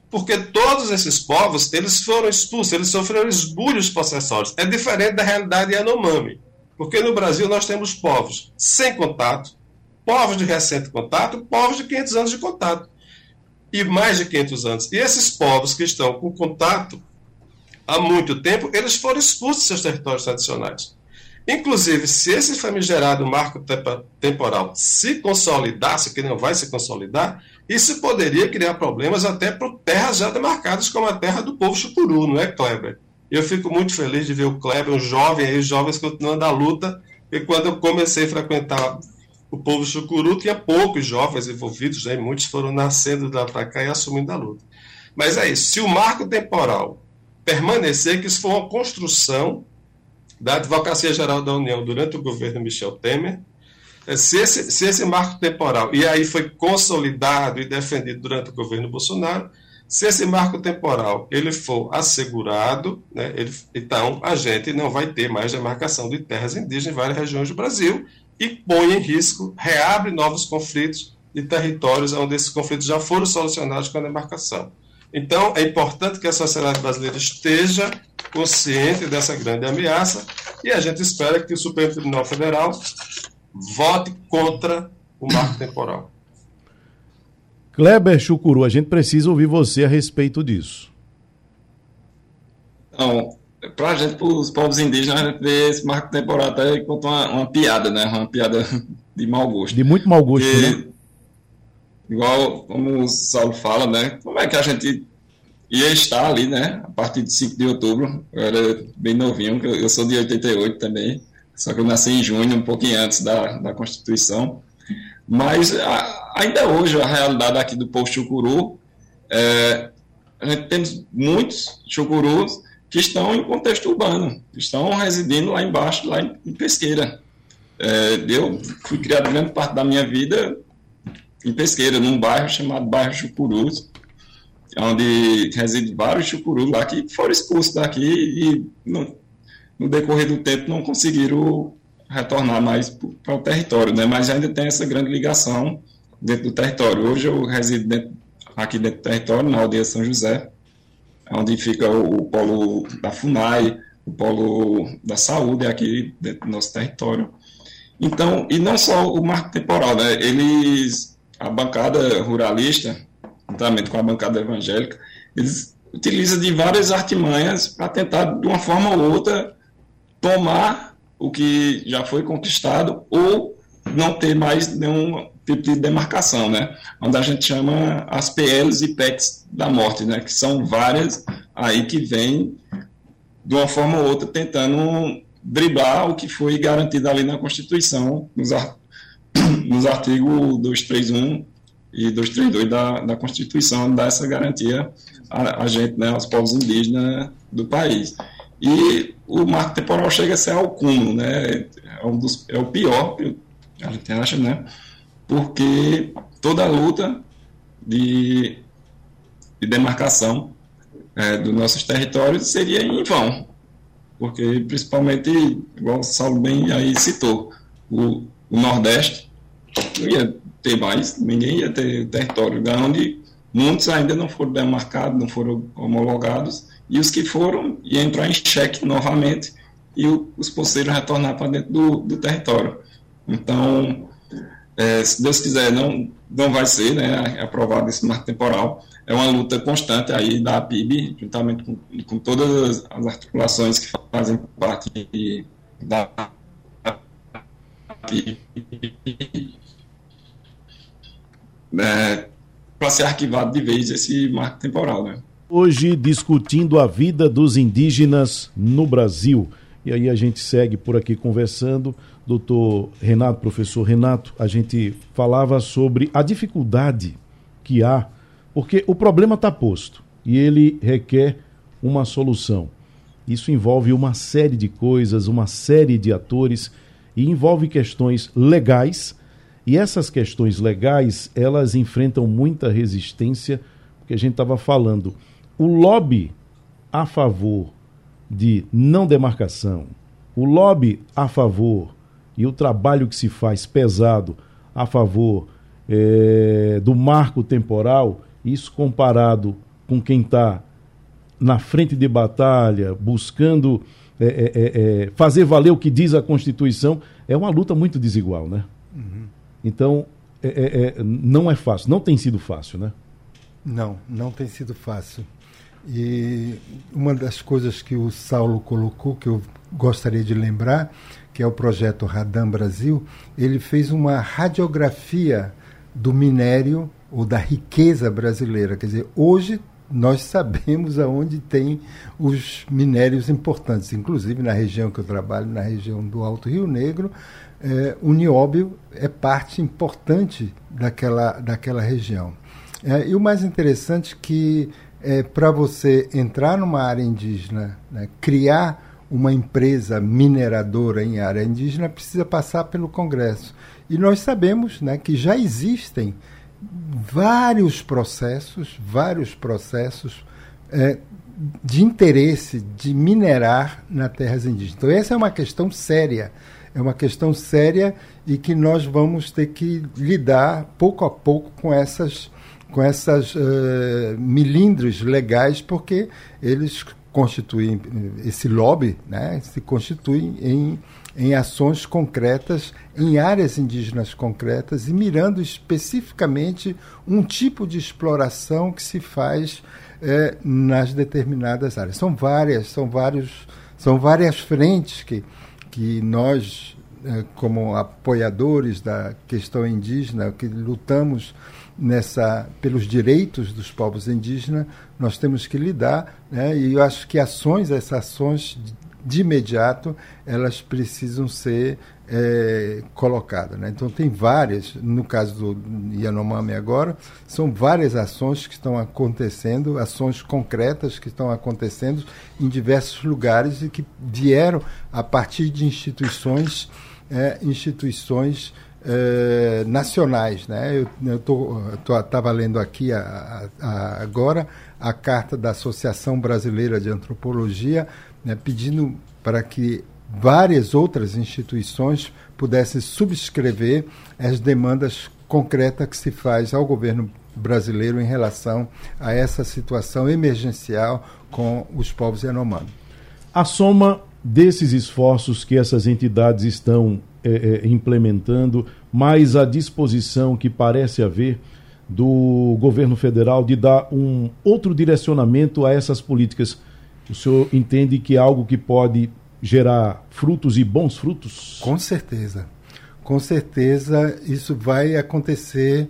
Porque todos esses povos, eles foram expulsos, eles sofreram esbulhos possessórios. É diferente da realidade Yanomami. Porque no Brasil nós temos povos sem contato, povos de recente contato, povos de 500 anos de contato. E mais de 500 anos. E esses povos que estão com contato há muito tempo, eles foram expulsos de seus territórios tradicionais. Inclusive, se esse famigerado marco temporal se consolidasse, que não vai se consolidar, isso poderia criar problemas até para terras já demarcadas como a terra do povo chucuru, não é, Kleber? Eu fico muito feliz de ver o Kleber, um jovem aí, os jovens continuando a luta, e quando eu comecei a frequentar o povo chucuru, tinha poucos jovens envolvidos, né? muitos foram nascendo lá para cá e assumindo a luta. Mas é isso, se o marco temporal permanecer, que isso foi uma construção da Advocacia Geral da União durante o governo Michel Temer. É, se esse, se esse marco temporal, e aí foi consolidado e defendido durante o governo Bolsonaro, se esse marco temporal ele for assegurado, né, ele, então a gente não vai ter mais demarcação de terras indígenas em várias regiões do Brasil e põe em risco, reabre novos conflitos de territórios onde esses conflitos já foram solucionados com a demarcação. Então, é importante que a sociedade brasileira esteja consciente dessa grande ameaça e a gente espera que o Supremo Tribunal Federal vote contra o marco temporal. Kleber Chucuru, a gente precisa ouvir você a respeito disso. Então, para a gente, para os povos indígenas, esse marco temporal até enquanto uma, uma piada, né? Uma piada de mau gosto. De muito mau gosto, Porque, né? igual como o Saulo fala, né? Como é que a gente ia estar ali, né? A partir de 5 de outubro, eu era bem novinho, eu sou de 88 também, só que eu nasci em junho, um pouquinho antes da, da Constituição. Mas a, ainda hoje, a realidade aqui do povo chucuru, é, a gente tem muitos chucurus que estão em contexto urbano, estão residindo lá embaixo, lá em, em Pesqueira. É, eu fui criado grande parte da minha vida em Pesqueira, num bairro chamado Bairro Chucurus, onde residem vários chucurus lá que foram expulsos daqui e no, no decorrer do tempo não conseguiram retornar mais para o território, né? mas ainda tem essa grande ligação dentro do território. Hoje eu resido dentro, aqui dentro do território, na aldeia São José, onde fica o, o polo da FUNAI, o polo da saúde aqui dentro do nosso território. Então, e não só o marco temporal, né? Eles, a bancada ruralista, juntamente com a bancada evangélica, eles utilizam de várias artimanhas para tentar, de uma forma ou outra, tomar o que já foi conquistado ou não ter mais nenhum tipo de demarcação, né? Onde a gente chama as PLs e PECs da morte, né? Que são várias aí que vêm de uma forma ou outra tentando driblar o que foi garantido ali na Constituição, nos, nos artigos 231 e 232 da, da Constituição dá essa garantia a, a, gente, né, aos povos indígenas do país. E o marco temporal chega a ser ao cúmulo, né, é, um dos, é o pior, a gente acha, né, porque toda a luta de, de demarcação é, dos nossos territórios seria em vão, porque principalmente, igual o Saulo bem aí citou, o, o Nordeste não ia ter mais, ninguém ia ter território, onde muitos ainda não foram demarcados, não foram homologados, e os que foram iam entrar em xeque novamente e os posseiros retornar para dentro do, do território. Então, é, se Deus quiser, não, não vai ser né, aprovado esse marco temporal. É uma luta constante aí da PIB, juntamente com, com todas as articulações que fazem parte da PIB é, para ser arquivado de vez esse marco temporal, né? Hoje discutindo a vida dos indígenas no Brasil. E aí a gente segue por aqui conversando. Doutor Renato, professor Renato, a gente falava sobre a dificuldade que há, porque o problema está posto e ele requer uma solução. Isso envolve uma série de coisas, uma série de atores e envolve questões legais. E essas questões legais, elas enfrentam muita resistência, porque a gente estava falando, o lobby a favor de não demarcação, o lobby a favor e o trabalho que se faz pesado a favor é, do marco temporal, isso comparado com quem está na frente de batalha, buscando é, é, fazer valer o que diz a Constituição, é uma luta muito desigual, né? Uhum. Então, é, é, é, não é fácil, não tem sido fácil, né? Não, não tem sido fácil. E uma das coisas que o Saulo colocou, que eu gostaria de lembrar, que é o projeto Radam Brasil, ele fez uma radiografia do minério ou da riqueza brasileira. Quer dizer, hoje nós sabemos aonde tem os minérios importantes, inclusive na região que eu trabalho, na região do Alto Rio Negro, é, o nióbio é parte importante daquela, daquela região. É, e o mais interessante é que é, para você entrar numa área indígena, né, criar uma empresa mineradora em área indígena, precisa passar pelo Congresso. E nós sabemos né, que já existem vários processos, vários processos é, de interesse de minerar nas terras indígenas. Então, essa é uma questão séria. É uma questão séria e que nós vamos ter que lidar pouco a pouco com essas, com essas uh, milindres legais, porque eles constituem, esse lobby né, se constitui em em ações concretas, em áreas indígenas concretas e mirando especificamente um tipo de exploração que se faz é, nas determinadas áreas. São várias, são vários, são várias frentes que, que nós, é, como apoiadores da questão indígena, que lutamos nessa pelos direitos dos povos indígenas, nós temos que lidar, né? e eu acho que ações, essas ações de imediato elas precisam ser é, colocadas. Né? Então, tem várias, no caso do Yanomami agora, são várias ações que estão acontecendo, ações concretas que estão acontecendo em diversos lugares e que vieram a partir de instituições, é, instituições é, nacionais. Né? Eu estava lendo aqui a, a, agora a carta da Associação Brasileira de Antropologia né, pedindo para que várias outras instituições pudessem subscrever as demandas concretas que se faz ao governo brasileiro em relação a essa situação emergencial com os povos Yanomami. A soma desses esforços que essas entidades estão é, é, implementando, mais a disposição que parece haver do governo federal de dar um outro direcionamento a essas políticas o senhor entende que é algo que pode gerar frutos e bons frutos? Com certeza. Com certeza isso vai acontecer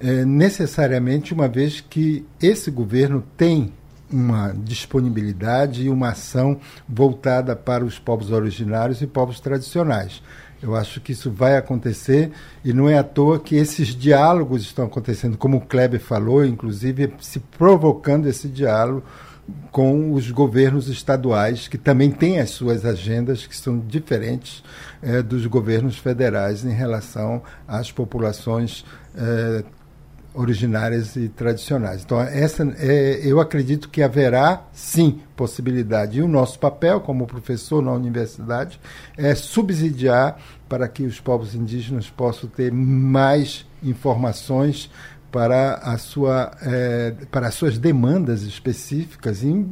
é, necessariamente uma vez que esse governo tem uma disponibilidade e uma ação voltada para os povos originários e povos tradicionais. Eu acho que isso vai acontecer e não é à toa que esses diálogos estão acontecendo, como o Kleber falou, inclusive se provocando esse diálogo com os governos estaduais, que também têm as suas agendas que são diferentes é, dos governos federais em relação às populações é, originárias e tradicionais. Então, essa, é, eu acredito que haverá, sim, possibilidade. E o nosso papel, como professor na universidade, é subsidiar para que os povos indígenas possam ter mais informações para, a sua, é, para as suas demandas específicas em,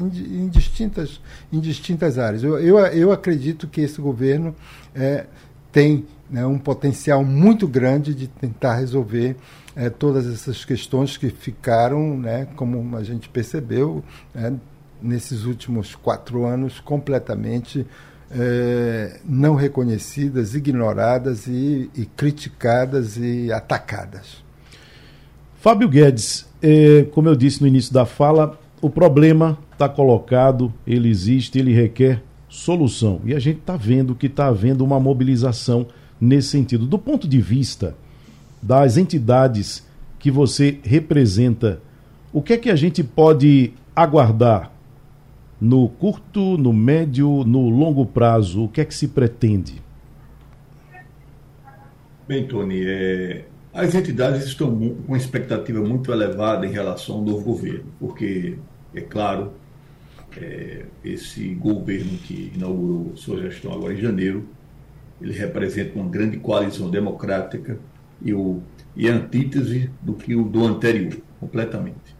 em, em, distintas, em distintas áreas. Eu, eu, eu acredito que esse governo é, tem né, um potencial muito grande de tentar resolver é, todas essas questões que ficaram, né, como a gente percebeu, né, nesses últimos quatro anos, completamente é, não reconhecidas, ignoradas e, e criticadas e atacadas. Fábio Guedes, é, como eu disse no início da fala, o problema está colocado, ele existe, ele requer solução. E a gente está vendo que está havendo uma mobilização nesse sentido. Do ponto de vista das entidades que você representa, o que é que a gente pode aguardar no curto, no médio, no longo prazo? O que é que se pretende? Bem, Tony, é, as entidades estão com uma expectativa muito elevada em relação ao novo governo, porque, é claro, é, esse governo que inaugurou sua gestão agora em janeiro, ele representa uma grande coalizão democrática e, o, e a antítese do que o do anterior, completamente.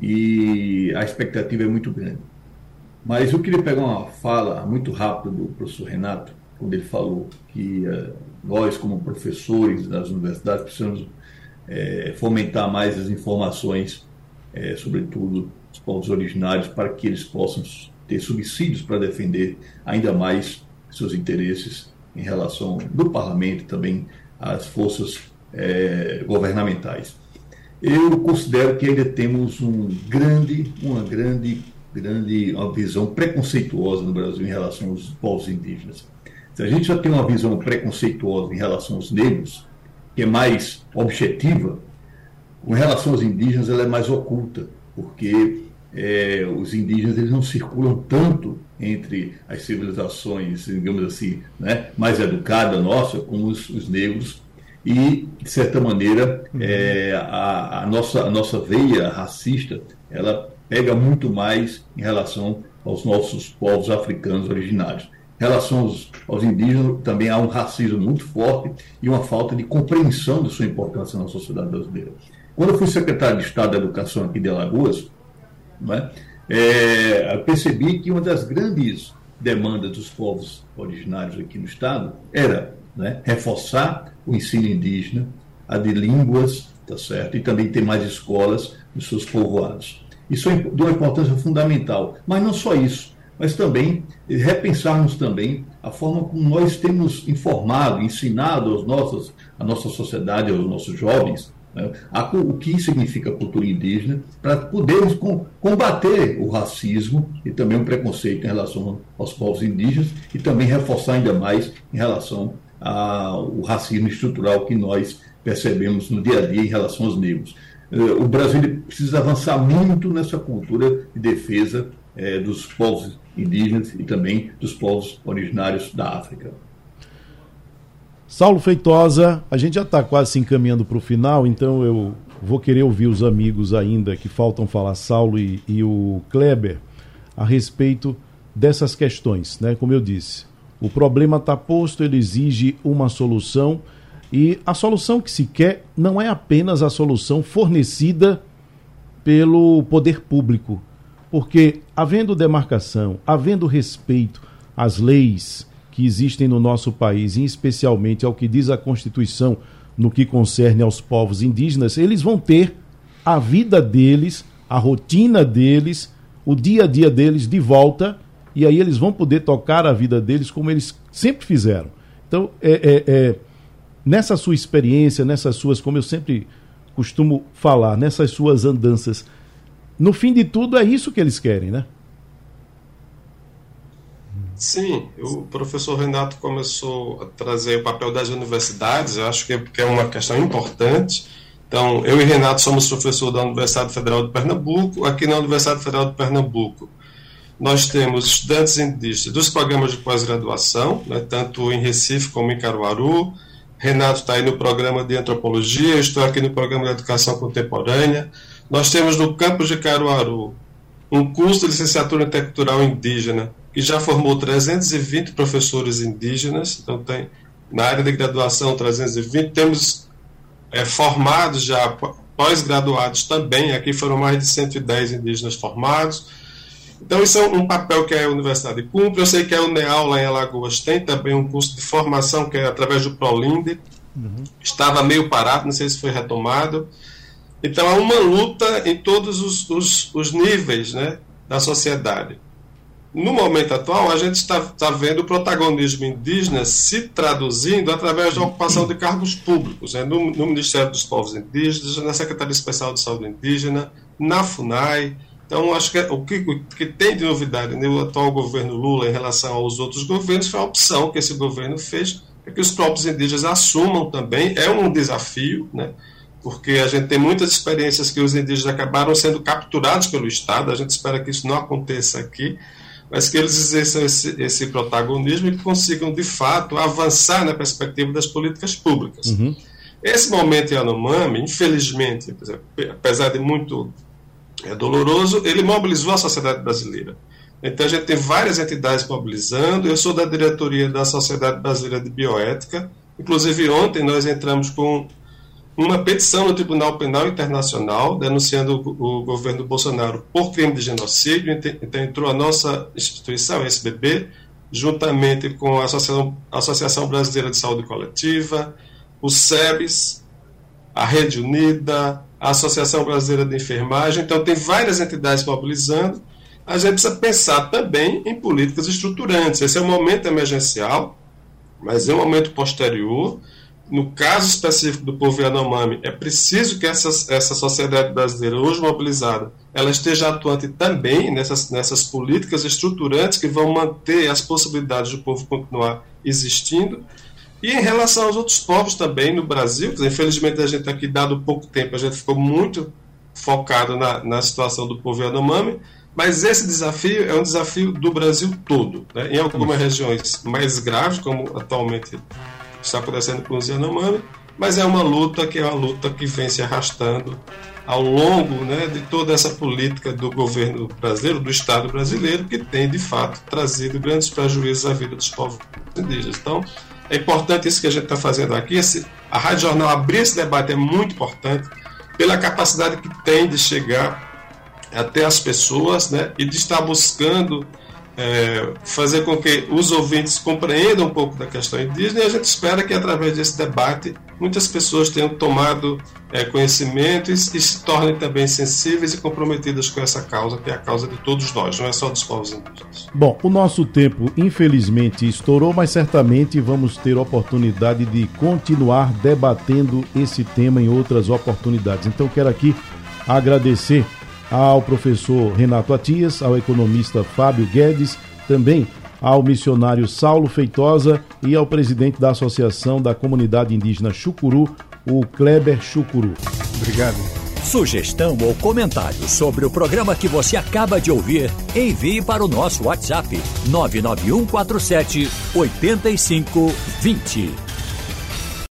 E a expectativa é muito grande. Mas eu queria pegar uma fala muito rápida do professor Renato, quando ele falou que uh, nós, como professores das universidades, precisamos é, fomentar mais as informações, é, sobretudo os povos originários, para que eles possam ter subsídios para defender ainda mais seus interesses em relação do parlamento também às forças é, governamentais. Eu considero que ainda temos um grande, uma grande, grande, uma visão preconceituosa no Brasil em relação aos povos indígenas. Se a gente já tem uma visão preconceituosa em relação aos negros, que é mais objetiva, com relação aos indígenas ela é mais oculta, porque é, os indígenas eles não circulam tanto entre as civilizações, digamos assim, né, mais educadas nossa, como os, os negros. E de certa maneira é, a, a, nossa a nossa veia racista ela pega muito mais em relação aos nossos povos africanos originários. Em relação aos, aos, indígenas, também há um racismo muito forte e uma falta de compreensão de sua importância na sociedade brasileira. Quando eu fui secretário de Estado da Educação aqui de Alagoas, é, é, percebi que uma das grandes demandas dos povos originários aqui no Estado era né, reforçar o ensino indígena, a de línguas, tá certo? e também ter mais escolas nos seus povoados. Isso é de uma importância fundamental. Mas não só isso mas também repensarmos também a forma como nós temos informado, ensinado aos nossos, a nossa sociedade, aos nossos jovens, o que significa cultura indígena, para podermos com, combater o racismo e também o preconceito em relação aos povos indígenas e também reforçar ainda mais em relação ao racismo estrutural que nós percebemos no dia a dia em relação aos negros. Eh, o Brasil precisa avançar muito nessa cultura de defesa é, dos povos indígenas e também dos povos originários da África. Saulo Feitosa, a gente já está quase se encaminhando para o final, então eu vou querer ouvir os amigos ainda que faltam falar, Saulo e, e o Kleber, a respeito dessas questões. Né? Como eu disse, o problema está posto, ele exige uma solução e a solução que se quer não é apenas a solução fornecida pelo poder público, porque, havendo demarcação, havendo respeito às leis que existem no nosso país, e especialmente ao que diz a Constituição no que concerne aos povos indígenas, eles vão ter a vida deles, a rotina deles, o dia a dia deles de volta, e aí eles vão poder tocar a vida deles como eles sempre fizeram. Então, é, é, é, nessa sua experiência, nessas suas, como eu sempre costumo falar, nessas suas andanças, no fim de tudo, é isso que eles querem, né? Sim, o professor Renato começou a trazer o papel das universidades, eu acho que é uma questão importante. Então, eu e Renato somos professor da Universidade Federal de Pernambuco. Aqui na Universidade Federal de Pernambuco, nós temos estudantes indígenas dos programas de pós-graduação, né, tanto em Recife como em Caruaru. Renato está aí no programa de antropologia, eu estou aqui no programa de educação contemporânea. Nós temos no campus de Caruaru um curso de licenciatura em cultural indígena que já formou 320 professores indígenas, então tem na área de graduação 320, temos é, formados já pós-graduados também, aqui foram mais de 110 indígenas formados. Então, isso é um papel que a universidade cumpre. Eu sei que a UNEAL, lá em Alagoas, tem também um curso de formação que é através do ProLinde. Uhum. Estava meio parado, não sei se foi retomado. Então, há uma luta em todos os, os, os níveis né, da sociedade. no momento atual, a gente está, está vendo o protagonismo indígena se traduzindo através da ocupação de cargos públicos, né? no, no, Ministério dos Povos Indígenas, na Secretaria Especial de Saúde Indígena, na FUNAI. Então, acho que o que, o que tem de novidade no atual governo Lula em relação aos outros governos foi a opção que esse governo fez, é que os próprios indígenas assumam também, é um desafio, né? Porque a gente tem muitas experiências que os indígenas acabaram sendo capturados pelo Estado, a gente espera que isso não aconteça aqui, mas que eles exerçam esse, esse protagonismo e consigam, de fato, avançar na perspectiva das políticas públicas. Uhum. Esse momento em Anomami, infelizmente, apesar de muito é, doloroso, ele mobilizou a sociedade brasileira. Então a gente tem várias entidades mobilizando. Eu sou da diretoria da Sociedade Brasileira de Bioética. Inclusive ontem nós entramos com uma petição no Tribunal Penal Internacional denunciando o, o governo Bolsonaro por crime de genocídio. Então entrou a nossa instituição, a SBB, juntamente com a Associação, Associação Brasileira de Saúde Coletiva, o SEBS, a Rede Unida, a Associação Brasileira de Enfermagem. Então tem várias entidades mobilizando. A gente precisa pensar também em políticas estruturantes. Esse é um momento emergencial, mas é um momento posterior no caso específico do povo Yanomami, é preciso que essa, essa sociedade brasileira, hoje mobilizada, ela esteja atuante também nessas, nessas políticas estruturantes que vão manter as possibilidades do povo continuar existindo. E em relação aos outros povos também no Brasil, infelizmente a gente aqui, dado pouco tempo, a gente ficou muito focado na, na situação do povo Yanomami, mas esse desafio é um desafio do Brasil todo. Né? Em algumas regiões mais graves, como atualmente está acontecendo com os Yanomami, mas é uma luta que é uma luta que vem se arrastando ao longo né, de toda essa política do governo brasileiro, do Estado brasileiro, que tem de fato trazido grandes prejuízos à vida dos povos indígenas. Então, é importante isso que a gente está fazendo aqui. Esse, a Rádio Jornal abrir esse debate é muito importante pela capacidade que tem de chegar até as pessoas né, e de estar buscando é, fazer com que os ouvintes compreendam um pouco da questão indígena e a gente espera que através desse debate muitas pessoas tenham tomado é, conhecimento e, e, se tornem também sensíveis e comprometidas com essa causa, que é a causa de todos nós, não é só dos povos indígenas. Bom, o nosso tempo infelizmente estourou, mas certamente vamos ter oportunidade de continuar debatendo esse tema em outras oportunidades. Então quero aqui agradecer ao professor Renato Atias, ao economista Fábio Guedes, também ao missionário Saulo Feitosa e ao presidente da Associação da Comunidade Indígena Chucuru, o Kleber Chucuru. Obrigado. Sugestão ou comentário sobre o programa que você acaba de ouvir, envie para o nosso WhatsApp 99147 8520.